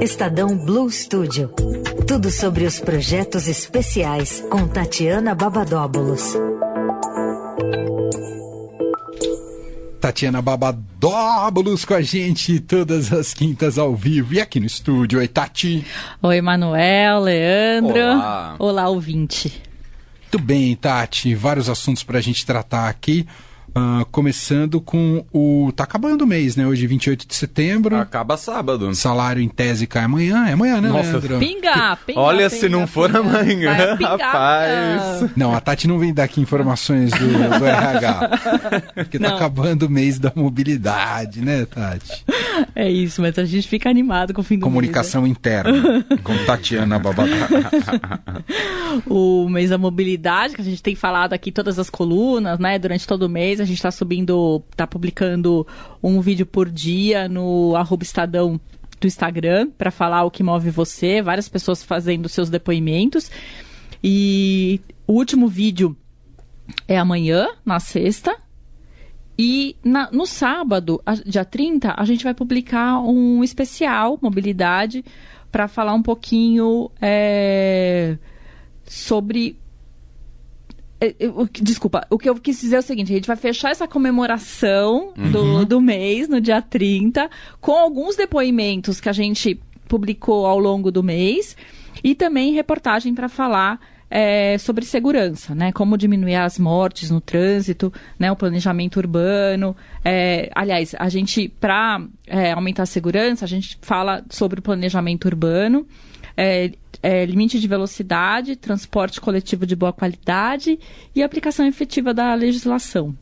Estadão Blue Studio. Tudo sobre os projetos especiais com Tatiana Babadóbulos. Tatiana Babadóbulos com a gente todas as quintas ao vivo e aqui no estúdio. Oi, Tati. Oi, Manuel, Leandro. Olá. Olá, ouvinte. Tudo bem, Tati. Vários assuntos para a gente tratar aqui. Uh, começando com o. Tá acabando o mês, né? Hoje, 28 de setembro. Acaba sábado. Salário em tese cai amanhã. É amanhã, né, Nossa. Leandro? Pinga, pinga. Olha, pinga, se não for pinga. amanhã, Vai rapaz. pinga. Não, a Tati não vem dar aqui informações do, do RH. Porque tá Não. acabando o mês da mobilidade, né, Tati? É isso, mas a gente fica animado com o fim do Comunicação interna. Com Tatiana mês. né? O mês da mobilidade, que a gente tem falado aqui todas as colunas, né? Durante todo o mês, a gente tá subindo, tá publicando um vídeo por dia no arroba Estadão do Instagram para falar o que move você, várias pessoas fazendo seus depoimentos. E o último vídeo é amanhã, na sexta. E na- no sábado, a- dia 30, a gente vai publicar um especial, mobilidade, para falar um pouquinho é, sobre. É, é, Desculpa, o que eu quis dizer é o seguinte: a gente vai fechar essa comemoração do, do mês, no dia 30, com alguns depoimentos que a gente publicou ao longo do mês e também reportagem para falar é, sobre segurança, né? Como diminuir as mortes no trânsito, né? O planejamento urbano. É, aliás, a gente, para aumentar a segurança, a gente fala sobre o planejamento urbano, é, é, limite de velocidade, transporte coletivo de boa qualidade e aplicação efetiva da legislação.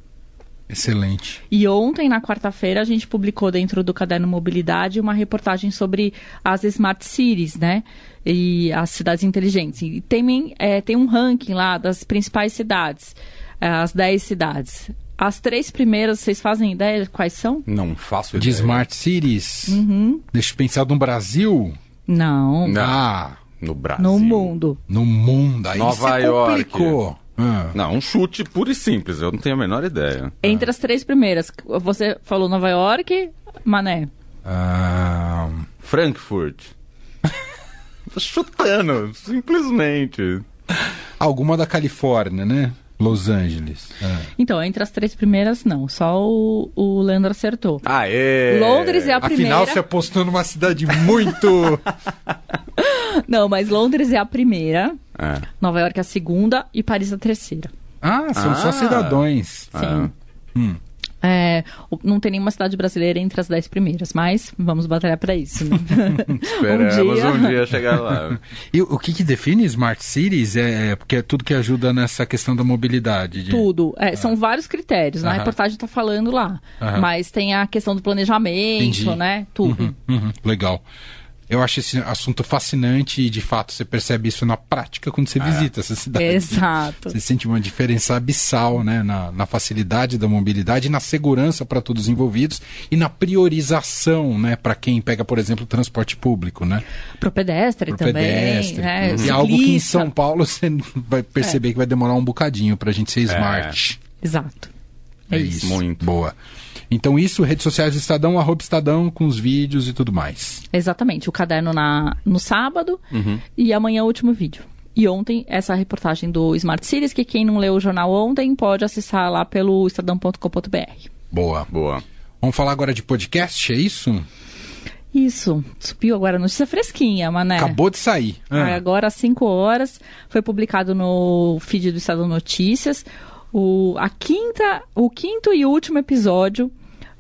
Excelente. E ontem, na quarta-feira, a gente publicou dentro do Caderno Mobilidade uma reportagem sobre as Smart Cities, né? E as cidades inteligentes. E tem, é, tem um ranking lá das principais cidades, é, as 10 cidades. As três primeiras, vocês fazem ideia quais são? Não faço De ideia. Smart Cities. Uhum. Deixa eu pensar no Brasil. Não. Ah, No Brasil. no mundo. no mundo. Aí Nova York. complicou. Ah. Não, um chute puro e simples. Eu não tenho a menor ideia. Entre as três primeiras, você falou Nova York, Mané. Ah, Frankfurt. Tô chutando, simplesmente. alguma da Califórnia, né? Los Angeles. Ah. Então, entre as três primeiras, não. Só o, o Leandro acertou. Aê! Londres é a primeira. Afinal, você apostou numa cidade muito. Não, mas Londres é a primeira, É. Nova York é a segunda e Paris a terceira. ah, são só Ah. cidadãos. Sim. Hum. É, não tem nenhuma cidade brasileira entre as dez primeiras, mas vamos batalhar para isso. Né? Esperamos Um um dia. dia, chegar lá. E o que, que define Smart Cities é, é porque é tudo que ajuda nessa questão da mobilidade. de- Tudo. É, São vários critérios. Na Aham. reportagem está falando lá. Aham. Mas tem a questão do planejamento, Entendi. né? Tudo. Uhum, legal. Eu acho esse assunto fascinante e, de fato, você percebe isso na prática quando você visita essa cidade. Exato. Você sente uma diferença abissal né, na, na facilidade da mobilidade, na segurança para todos os envolvidos e na priorização né, para quem pega, por exemplo, o transporte público. Né, Pro pedestre pro também. pedestre. Né? E é algo que em. São Paulo você vai perceber que vai demorar um bocadinho para a gente ser smart. Exato. É, isso. Muito. Boa. Então isso, redes sociais do Estadão, arroba Estadão, com os vídeos e tudo mais. Exatamente. O caderno na, no sábado e amanhã o último vídeo. E ontem, essa reportagem do Smart Cities, que quem não leu o jornal ontem pode acessar lá pelo estadão.com.br. Boa. Boa. Vamos falar agora de podcast, é isso? Isso. Subiu agora a notícia fresquinha, mané. Acabou de sair. Ah, Ah. Agora às 5 horas, foi publicado no feed do Estadão Notícias o, a quinta, o quinto e último episódio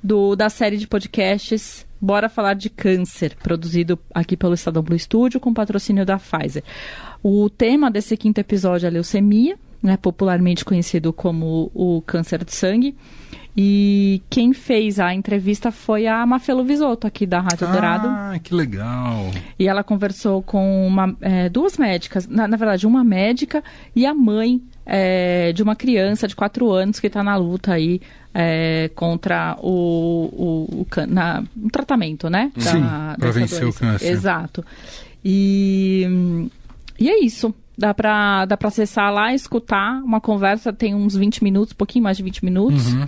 do, da série de podcasts Bora Falar de Câncer, produzido aqui pelo Estadão Blue Studio com patrocínio da Pfizer. O tema desse quinto episódio é leucemia, né, popularmente conhecido como o câncer de sangue. E quem fez a entrevista foi a Mafelo Visoto, aqui da Rádio Dourado. Ah, que legal. E ela conversou com uma, é, duas médicas, na, na verdade, uma médica e a mãe é, de uma criança de 4 anos que está na luta aí é, contra o, o, o, na, o tratamento, né? Sim, pra dessa vencer o doença. câncer. Exato. E, e é isso. Dá pra, dá pra acessar lá, escutar uma conversa, tem uns 20 minutos, um pouquinho mais de 20 minutos. Uhum,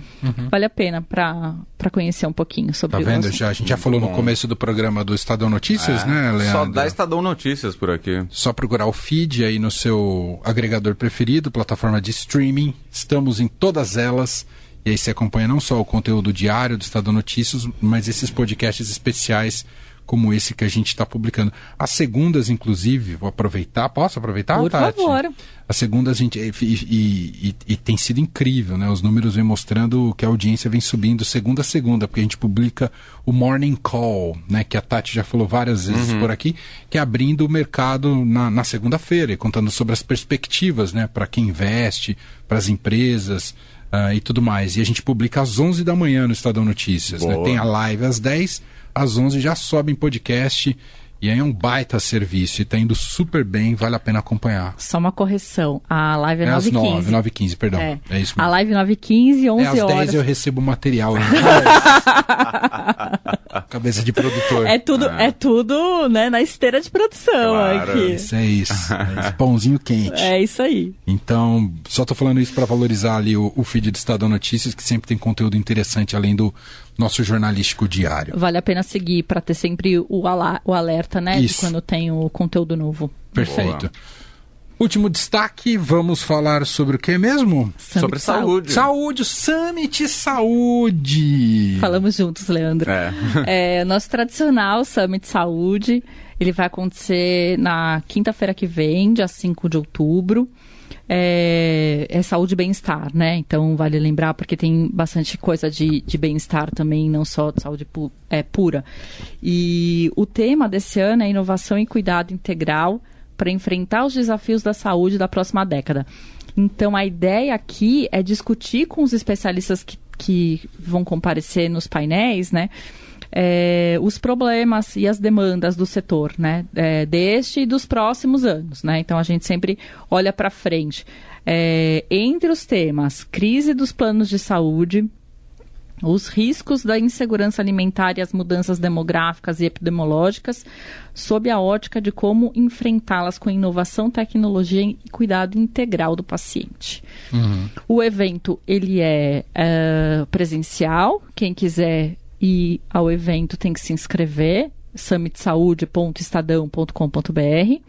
Vale a pena pra, pra conhecer um pouquinho sobre Tá o vendo? Já, a gente já falou no bom. começo do programa do Estadão Notícias, É, né, Leandro? Só dá Estadão Notícias por aqui. Só procurar o feed aí no seu agregador preferido, plataforma de streaming. Estamos em todas elas. E aí você acompanha não só o conteúdo diário do Estado Notícias, mas esses podcasts especiais como esse que a gente está publicando. As segundas, inclusive, vou aproveitar. Posso aproveitar, Por Tati? favor. As segundas, a gente. E, e- e- e tem sido incrível, né? Os números vêm mostrando que a audiência vem subindo segunda a segunda, porque a gente publica o Morning Call, né? Que a Tati já falou várias vezes por aqui, que é abrindo o mercado na, na segunda-feira e contando sobre as perspectivas, né? Para quem investe, para as empresas. ah, e tudo mais. E a gente publica às 11 da manhã no Estadão Notícias. Né? Tem a live às 10, às 11 já sobe em podcast. E aí é um baita serviço e tá indo super bem, vale a pena acompanhar. Só uma correção. A live é, É às 9 9, 15 9 e 15, perdão. É. É, isso A mesmo. live 9 15 11 É, às horas. 10 eu recebo o material. hein? Cabeça de produtor. É tudo, é tudo, né, na esteira de produção Claro. aqui. Isso é isso. É esse pãozinho quente. É isso aí. Então, só tô falando isso para valorizar ali o, o feed do Estadão Notícias, que sempre tem conteúdo interessante além do nosso jornalístico diário. Vale a pena seguir para ter sempre o, ala- o alerta, né, Isso. de quando tem o conteúdo novo. Perfeito. Último destaque, vamos falar sobre o que mesmo? Summit Sobre saúde. Saúde, o Summit Saúde. Falamos juntos, Leandro. É. É, nosso tradicional Summit Saúde, ele vai acontecer na quinta-feira que vem, dia 5 de outubro. É, é saúde e bem-estar, né? Então vale lembrar, porque tem bastante coisa de, de bem-estar também, não só de saúde pu- é, pura. E o tema desse ano é inovação e cuidado integral para enfrentar os desafios da saúde da próxima década. Então, a ideia aqui é discutir com os especialistas que, que vão comparecer nos painéis, né? É, os problemas e as demandas do setor, né? é, deste e dos próximos anos, né? Então, a gente sempre olha para frente. É, entre os temas, crise dos planos de saúde, os riscos da insegurança alimentar e as mudanças demográficas e epidemiológicas, sob a ótica de como enfrentá-las com inovação, tecnologia e cuidado integral do paciente. O evento ele é, é, presencial. Quem quiser ir ao evento tem que se inscrever. summitsaude.estadão.com.br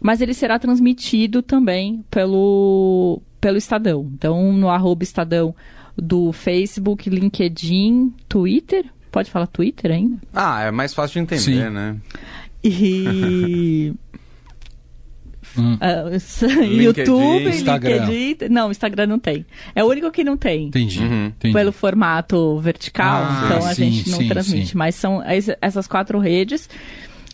mas ele será transmitido também pelo, pelo Estadão. Então, no arroba Estadão do Facebook, LinkedIn, Twitter. Pode falar Twitter ainda? Ah, é mais fácil de entender, Sim. né? E. Hum. Ah, YouTube, Instagram. LinkedIn. Não, Instagram não tem. É o único que não tem. Entendi. Uhum. entendi. Pelo formato vertical, Ah, então a sim, gente não sim, transmite. sim. Mas são es- essas quatro redes.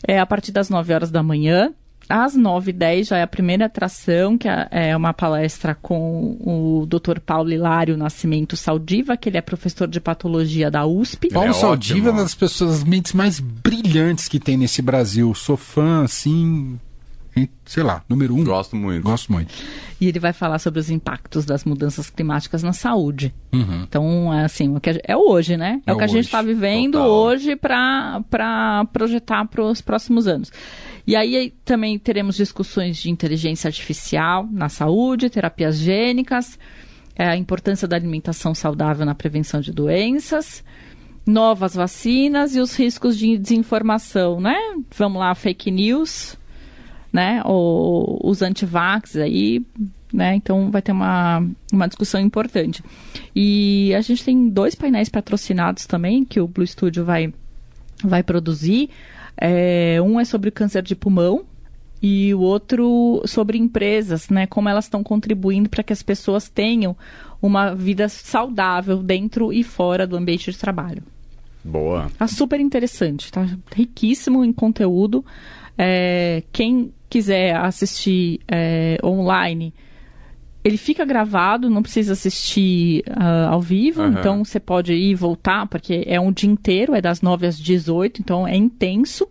É a partir das 9 horas da manhã. Às 9h10 já é a primeira atração, que é é uma palestra com o Dr. Paulo Hilário Nascimento Saldiva, que ele é professor de patologia da USP. Paulo é Saldiva é ótimo. uma das pessoas, das mentes mais brilhantes que tem nesse Brasil. Sou fã, assim, sei lá, número um. Gosto muito. Gosto muito. E ele vai falar sobre os impactos das mudanças climáticas na saúde. Uhum. Então, é assim, o que a- é hoje, né? É, É o que a gente está vivendo total. hoje para projetar para os próximos anos. E aí aí também teremos discussões de inteligência artificial na saúde, terapias gênicas, é, a importância da alimentação saudável na prevenção de doenças, novas vacinas e os riscos de desinformação, né? Vamos lá, fake news, né? Ou os antivax aí, né? Então vai ter uma, uma discussão importante. E a gente tem dois painéis patrocinados também que o Blue Studio vai, vai produzir. É, um é sobre o câncer de pulmão e o outro sobre empresas, né? Como elas estão contribuindo para que as pessoas tenham uma vida saudável dentro e fora do ambiente de trabalho. Boa. Tá super interessante, tá riquíssimo em conteúdo. É, quem quiser assistir é, online, ele fica gravado, não precisa assistir ah, ao vivo, Aham. então você pode ir e voltar, porque é um dia inteiro, é das 9 às 18, então é intenso.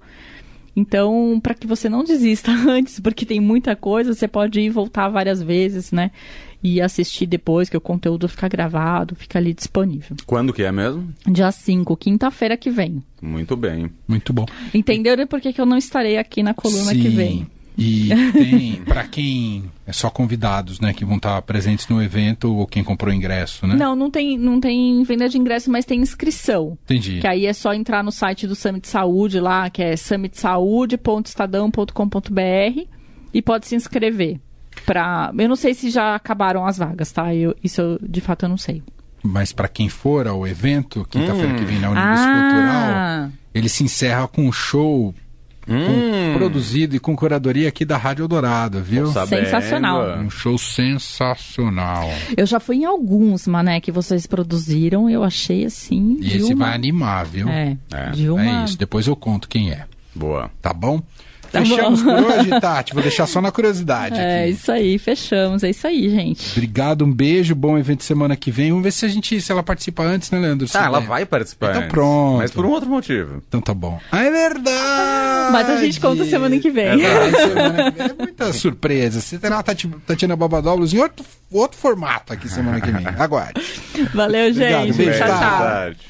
Então, para que você não desista antes, porque tem muita coisa, você pode ir e voltar várias vezes, né? E assistir depois, que o conteúdo fica gravado, fica ali disponível. Quando que é mesmo? Dia 5, quinta-feira que vem. Muito bem. Muito bom. Entenderam por que, que eu não estarei aqui na coluna Sim. que vem? E tem, para quem é só convidados, né, que vão estar presentes no evento ou quem comprou ingresso, né? Não, não tem, não tem venda de ingresso, mas tem inscrição. Entendi. Que aí é só entrar no site do Summit Saúde lá, que é summitsaude.estadão.com.br e pode se inscrever. Pra... Eu não sei se já acabaram as vagas, tá? Eu, isso eu, de fato eu não sei. Mas para quem for ao evento, quinta-feira Hum. que vem na Unibis Cultural, Ah, ele se encerra com um show com- Hum. produzido e com curadoria aqui da Rádio Eldorado, viu? Sensacional. Um show sensacional. eu já fui em alguns, mané, que vocês produziram, eu achei assim. E de esse uma... vai animar, viu? É, É, de uma. É isso, depois eu conto quem é, Boa. tá bom? Tá Fechamos bom. por hoje, Tati. Vou deixar só na curiosidade É aqui. isso aí, fechamos. É isso aí, gente. Obrigado, um beijo, bom evento semana que vem. Vamos ver se a gente, se ela participa antes, né, Leandro? Ah, ela vai participar. Então antes, pronto. Mas por um outro motivo. Então tá bom. Ah, é verdade! Mas a gente conta semana que vem. É, verdade, semana que vem. é muita surpresa. Você terá a Tati- Tatiana Babadoblos em outro, outro formato aqui semana que vem. Aguarde. Valeu, Obrigado, gente. beijo, tchau, tá? tchau.